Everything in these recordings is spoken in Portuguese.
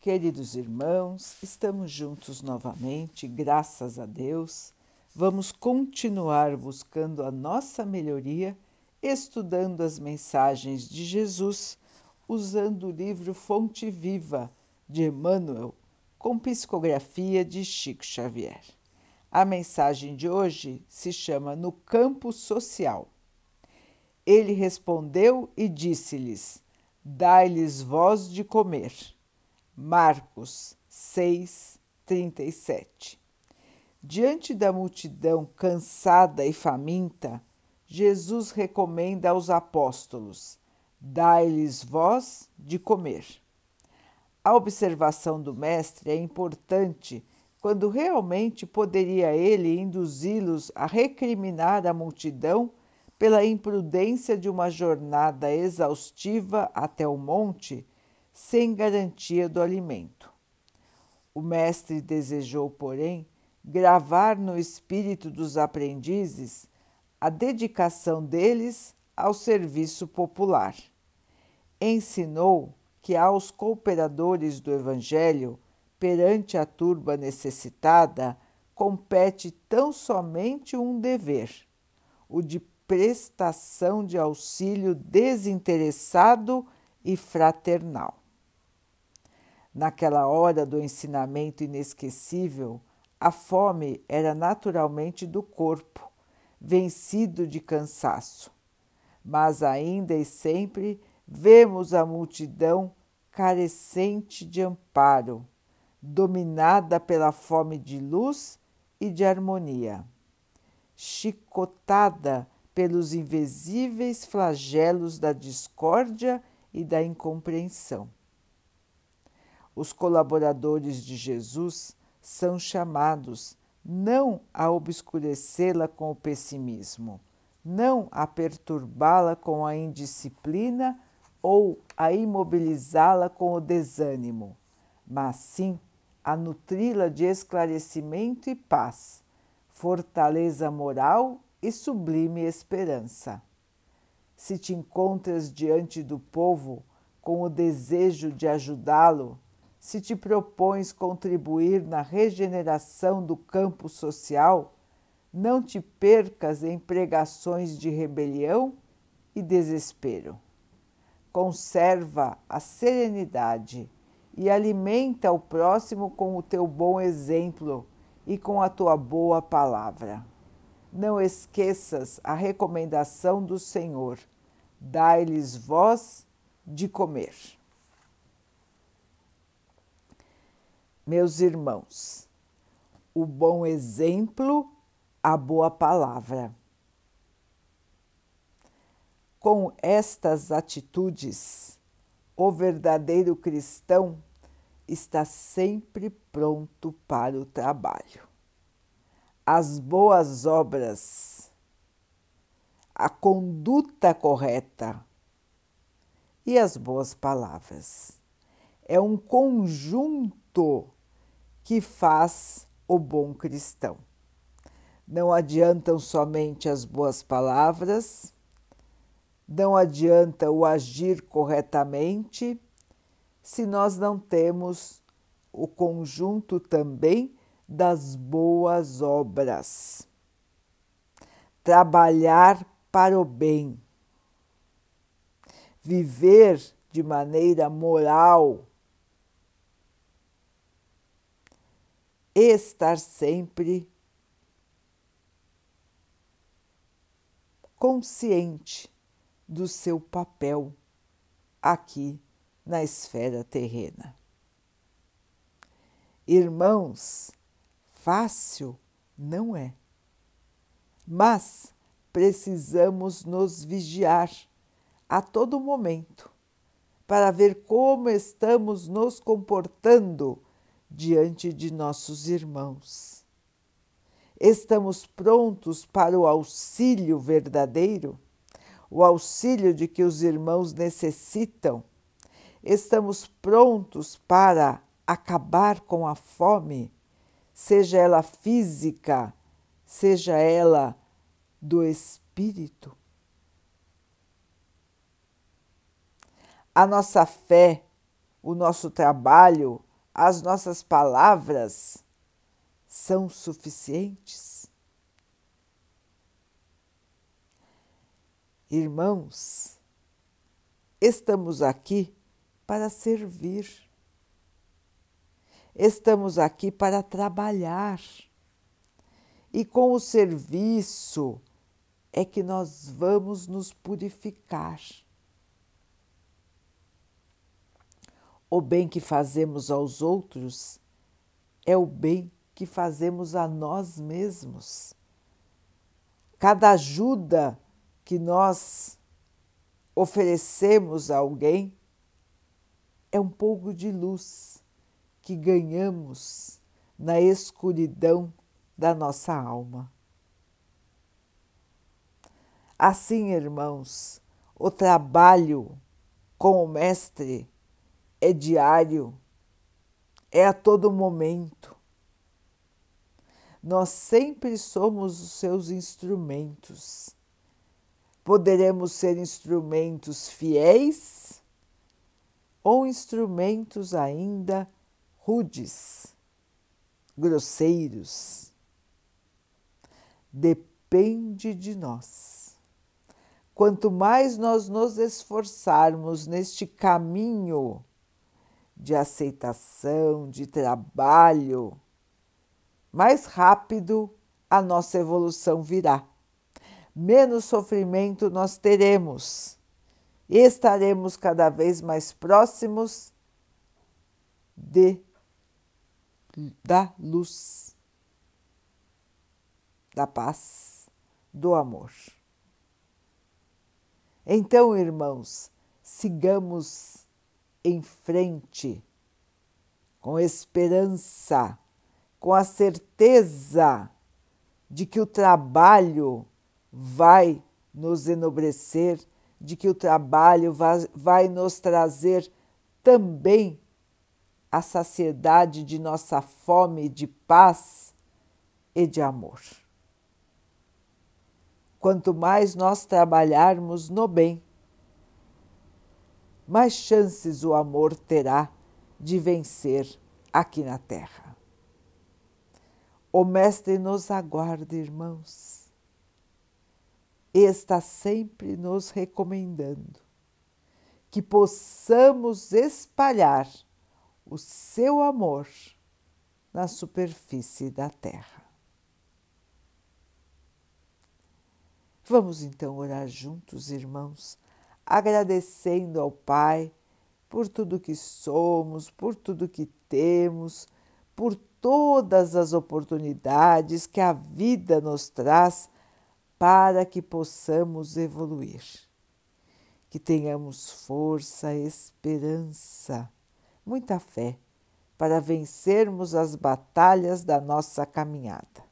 Queridos irmãos, estamos juntos novamente, graças a Deus. Vamos continuar buscando a nossa melhoria, estudando as mensagens de Jesus, usando o livro Fonte Viva de Emmanuel, com psicografia de Chico Xavier. A mensagem de hoje se chama No Campo Social. Ele respondeu e disse-lhes: Dai-lhes voz de comer. Marcos 6, 37. Diante da multidão cansada e faminta, Jesus recomenda aos apóstolos: Dai-lhes voz de comer. A observação do Mestre é importante quando realmente poderia ele induzi-los a recriminar a multidão pela imprudência de uma jornada exaustiva até o monte sem garantia do alimento. O mestre desejou, porém, gravar no espírito dos aprendizes a dedicação deles ao serviço popular. Ensinou que aos cooperadores do Evangelho, perante a turba necessitada, compete tão somente um dever, o de prestação de auxílio desinteressado e fraternal. Naquela hora do ensinamento inesquecível, a fome era naturalmente do corpo, vencido de cansaço. Mas ainda e sempre vemos a multidão carecente de amparo, dominada pela fome de luz e de harmonia, chicotada pelos invisíveis flagelos da discórdia e da incompreensão. Os colaboradores de Jesus são chamados não a obscurecê-la com o pessimismo, não a perturbá-la com a indisciplina ou a imobilizá-la com o desânimo, mas sim a nutri-la de esclarecimento e paz, fortaleza moral e sublime esperança. Se te encontras diante do povo com o desejo de ajudá-lo, se te propões contribuir na regeneração do campo social, não te percas em pregações de rebelião e desespero. Conserva a serenidade e alimenta o próximo com o teu bom exemplo e com a tua boa palavra não esqueças a recomendação do Senhor: dai-lhes voz de comer. Meus irmãos, o bom exemplo, a boa palavra. Com estas atitudes, o verdadeiro cristão está sempre pronto para o trabalho as boas obras, a conduta correta e as boas palavras. É um conjunto que faz o bom cristão. Não adiantam somente as boas palavras, não adianta o agir corretamente, se nós não temos o conjunto também das boas obras. Trabalhar para o bem. Viver de maneira moral. Estar sempre consciente do seu papel aqui na esfera terrena. Irmãos, Fácil não é. Mas precisamos nos vigiar a todo momento para ver como estamos nos comportando diante de nossos irmãos. Estamos prontos para o auxílio verdadeiro, o auxílio de que os irmãos necessitam. Estamos prontos para acabar com a fome seja ela física, seja ela do espírito. A nossa fé, o nosso trabalho, as nossas palavras são suficientes? Irmãos, estamos aqui para servir, estamos aqui para trabalhar, e com o serviço é que nós vamos nos purificar. O bem que fazemos aos outros é o bem que fazemos a nós mesmos. Cada ajuda que nós oferecemos a alguém é um pouco de luz que ganhamos na escuridão da nossa alma. Assim, irmãos, o trabalho com o Mestre é diário, é a todo momento. Nós sempre somos os seus instrumentos. Poderemos ser instrumentos fiéis ou instrumentos ainda rudes, grosseiros. Depende de nós. Quanto mais nós nos esforçarmos neste caminho de aceitação, de trabalho, mais rápido a nossa evolução virá. Menos sofrimento nós teremos e estaremos cada vez mais próximos de da luz, da paz, do amor. Então, irmãos, sigamos em frente, com esperança, com a certeza de que o trabalho vai nos enobrecer, de que o trabalho vai, vai nos trazer também a saciedade de nossa fome de paz e de amor. Quanto mais nós trabalharmos no bem, mais chances o amor terá de vencer aqui na Terra. O Mestre nos aguarda, irmãos, e está sempre nos recomendando que possamos espalhar o seu amor na superfície da Terra. Vamos então orar juntos, irmãos agradecendo ao Pai por tudo que somos, por tudo que temos, por todas as oportunidades que a vida nos traz para que possamos evoluir. Que tenhamos força, esperança, muita fé para vencermos as batalhas da nossa caminhada.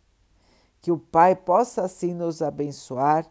Que o Pai possa assim nos abençoar